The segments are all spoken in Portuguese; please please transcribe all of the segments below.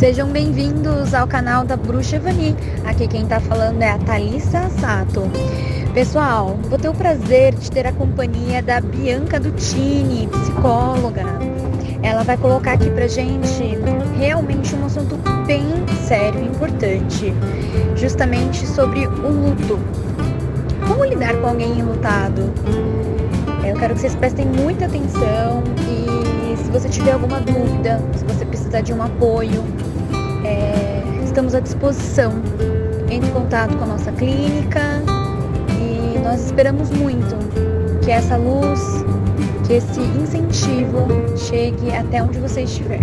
Sejam bem-vindos ao canal da Bruxa Vani. Aqui quem tá falando é a Thalissa Sato. Pessoal, vou ter o prazer de ter a companhia da Bianca Dutini, psicóloga. Ela vai colocar aqui pra gente realmente um assunto bem sério e importante, justamente sobre o luto. Como lidar com alguém enlutado? Eu quero que vocês prestem muita atenção e se você tiver alguma dúvida, se você precisar de um apoio, é, estamos à disposição. Entre em contato com a nossa clínica e nós esperamos muito que essa luz, que esse incentivo chegue até onde você estiver.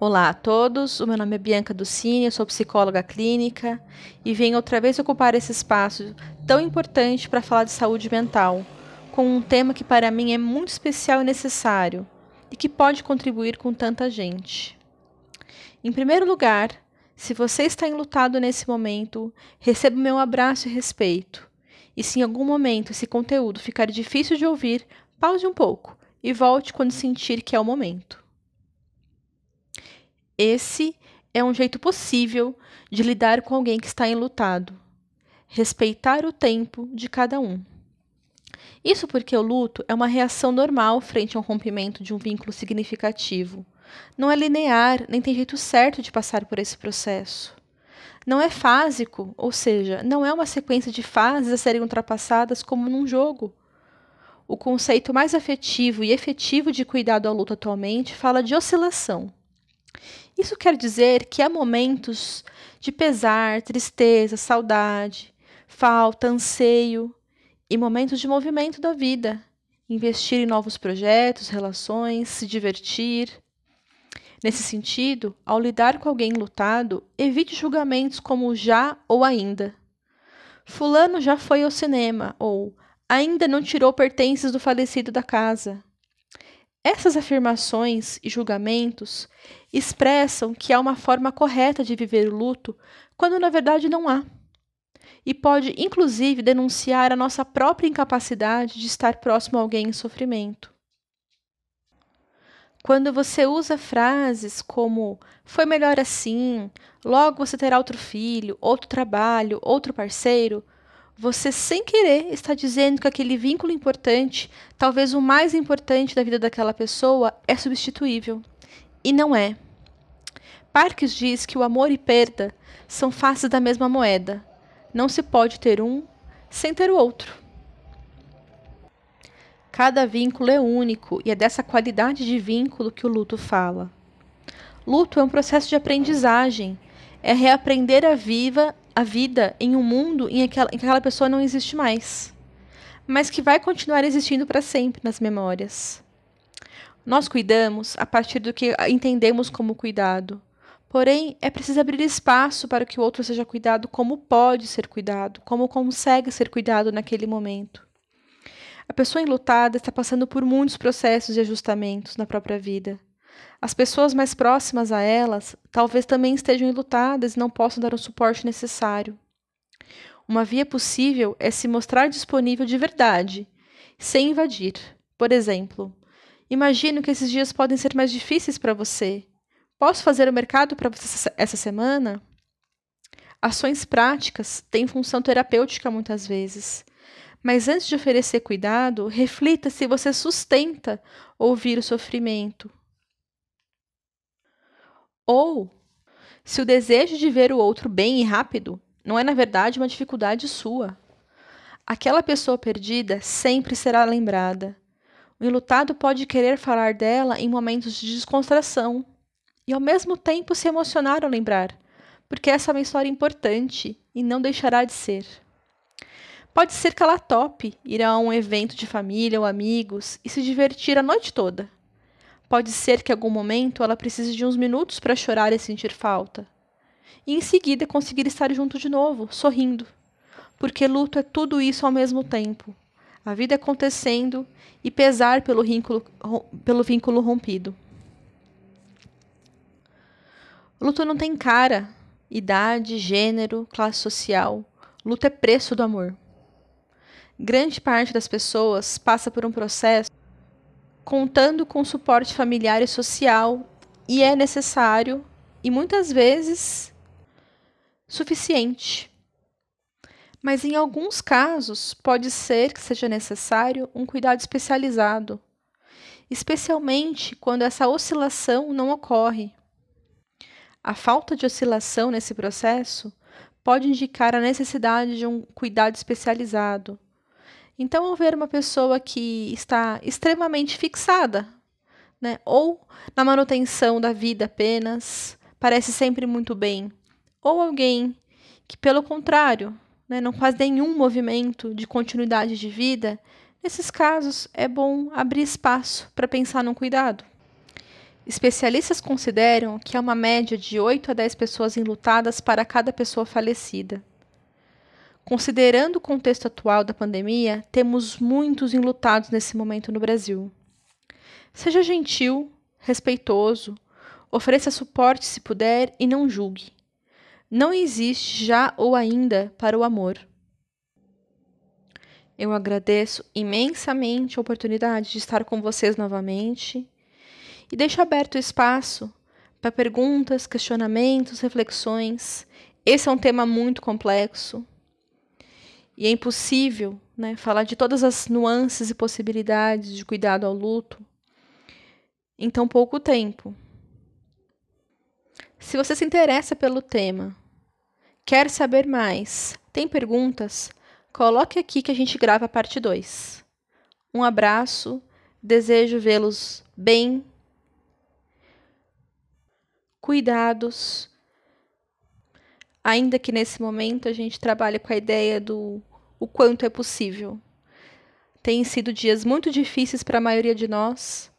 Olá a todos, o meu nome é Bianca Ducini, eu sou psicóloga clínica e venho outra vez ocupar esse espaço tão importante para falar de saúde mental, com um tema que para mim é muito especial e necessário e que pode contribuir com tanta gente. Em primeiro lugar, se você está enlutado nesse momento, receba o meu abraço e respeito. E se em algum momento esse conteúdo ficar difícil de ouvir, pause um pouco e volte quando sentir que é o momento. Esse é um jeito possível de lidar com alguém que está enlutado. Respeitar o tempo de cada um. Isso porque o luto é uma reação normal frente a um rompimento de um vínculo significativo. Não é linear, nem tem jeito certo de passar por esse processo. Não é fásico, ou seja, não é uma sequência de fases a serem ultrapassadas como num jogo. O conceito mais afetivo e efetivo de cuidado ao luto atualmente fala de oscilação. Isso quer dizer que há momentos de pesar, tristeza, saudade, falta, anseio, e momentos de movimento da vida, investir em novos projetos, relações, se divertir. Nesse sentido, ao lidar com alguém lutado, evite julgamentos como já ou ainda. Fulano já foi ao cinema ou ainda não tirou pertences do falecido da casa. Essas afirmações e julgamentos expressam que há uma forma correta de viver o luto, quando na verdade não há e pode, inclusive, denunciar a nossa própria incapacidade de estar próximo a alguém em sofrimento. Quando você usa frases como foi melhor assim, logo você terá outro filho, outro trabalho, outro parceiro, você sem querer está dizendo que aquele vínculo importante, talvez o mais importante da vida daquela pessoa, é substituível. E não é. Parques diz que o amor e perda são faces da mesma moeda. Não se pode ter um sem ter o outro. Cada vínculo é único e é dessa qualidade de vínculo que o luto fala. Luto é um processo de aprendizagem, é reaprender a viva a vida em um mundo em que, aquela pessoa não existe mais, mas que vai continuar existindo para sempre nas memórias. Nós cuidamos a partir do que entendemos como cuidado, Porém, é preciso abrir espaço para que o outro seja cuidado como pode ser cuidado, como consegue ser cuidado naquele momento. A pessoa enlutada está passando por muitos processos de ajustamentos na própria vida. As pessoas mais próximas a elas talvez também estejam enlutadas e não possam dar o suporte necessário. Uma via possível é se mostrar disponível de verdade, sem invadir. Por exemplo, imagino que esses dias podem ser mais difíceis para você Posso fazer o mercado para você essa semana? Ações práticas têm função terapêutica muitas vezes. Mas antes de oferecer cuidado, reflita se você sustenta ouvir o sofrimento. Ou se o desejo de ver o outro bem e rápido não é, na verdade, uma dificuldade sua. Aquela pessoa perdida sempre será lembrada. O enlutado pode querer falar dela em momentos de descontração e ao mesmo tempo se emocionar ao lembrar, porque essa é uma história importante e não deixará de ser. Pode ser que ela tope ir a um evento de família ou amigos e se divertir a noite toda. Pode ser que em algum momento ela precise de uns minutos para chorar e sentir falta. E em seguida conseguir estar junto de novo, sorrindo. Porque luto é tudo isso ao mesmo tempo. A vida acontecendo e pesar pelo pelo vínculo rompido. Luto não tem cara, idade, gênero, classe social. Luto é preço do amor. Grande parte das pessoas passa por um processo contando com suporte familiar e social e é necessário e muitas vezes suficiente. Mas em alguns casos pode ser que seja necessário um cuidado especializado, especialmente quando essa oscilação não ocorre. A falta de oscilação nesse processo pode indicar a necessidade de um cuidado especializado. Então, ao ver uma pessoa que está extremamente fixada, né, ou na manutenção da vida apenas, parece sempre muito bem, ou alguém que, pelo contrário, né, não faz nenhum movimento de continuidade de vida, nesses casos é bom abrir espaço para pensar no cuidado. Especialistas consideram que há uma média de 8 a 10 pessoas enlutadas para cada pessoa falecida. Considerando o contexto atual da pandemia, temos muitos enlutados nesse momento no Brasil. Seja gentil, respeitoso, ofereça suporte se puder e não julgue. Não existe já ou ainda para o amor. Eu agradeço imensamente a oportunidade de estar com vocês novamente e deixo aberto o espaço para perguntas, questionamentos, reflexões. Esse é um tema muito complexo e é impossível né, falar de todas as nuances e possibilidades de cuidado ao luto em tão pouco tempo. Se você se interessa pelo tema, quer saber mais, tem perguntas, coloque aqui que a gente grava a parte 2. Um abraço, desejo vê-los bem cuidados. Ainda que nesse momento a gente trabalhe com a ideia do o quanto é possível. Tem sido dias muito difíceis para a maioria de nós.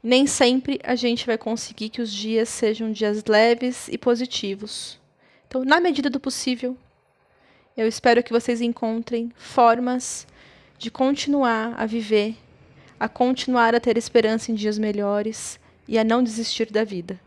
Nem sempre a gente vai conseguir que os dias sejam dias leves e positivos. Então, na medida do possível, eu espero que vocês encontrem formas de continuar a viver, a continuar a ter esperança em dias melhores e a não desistir da vida.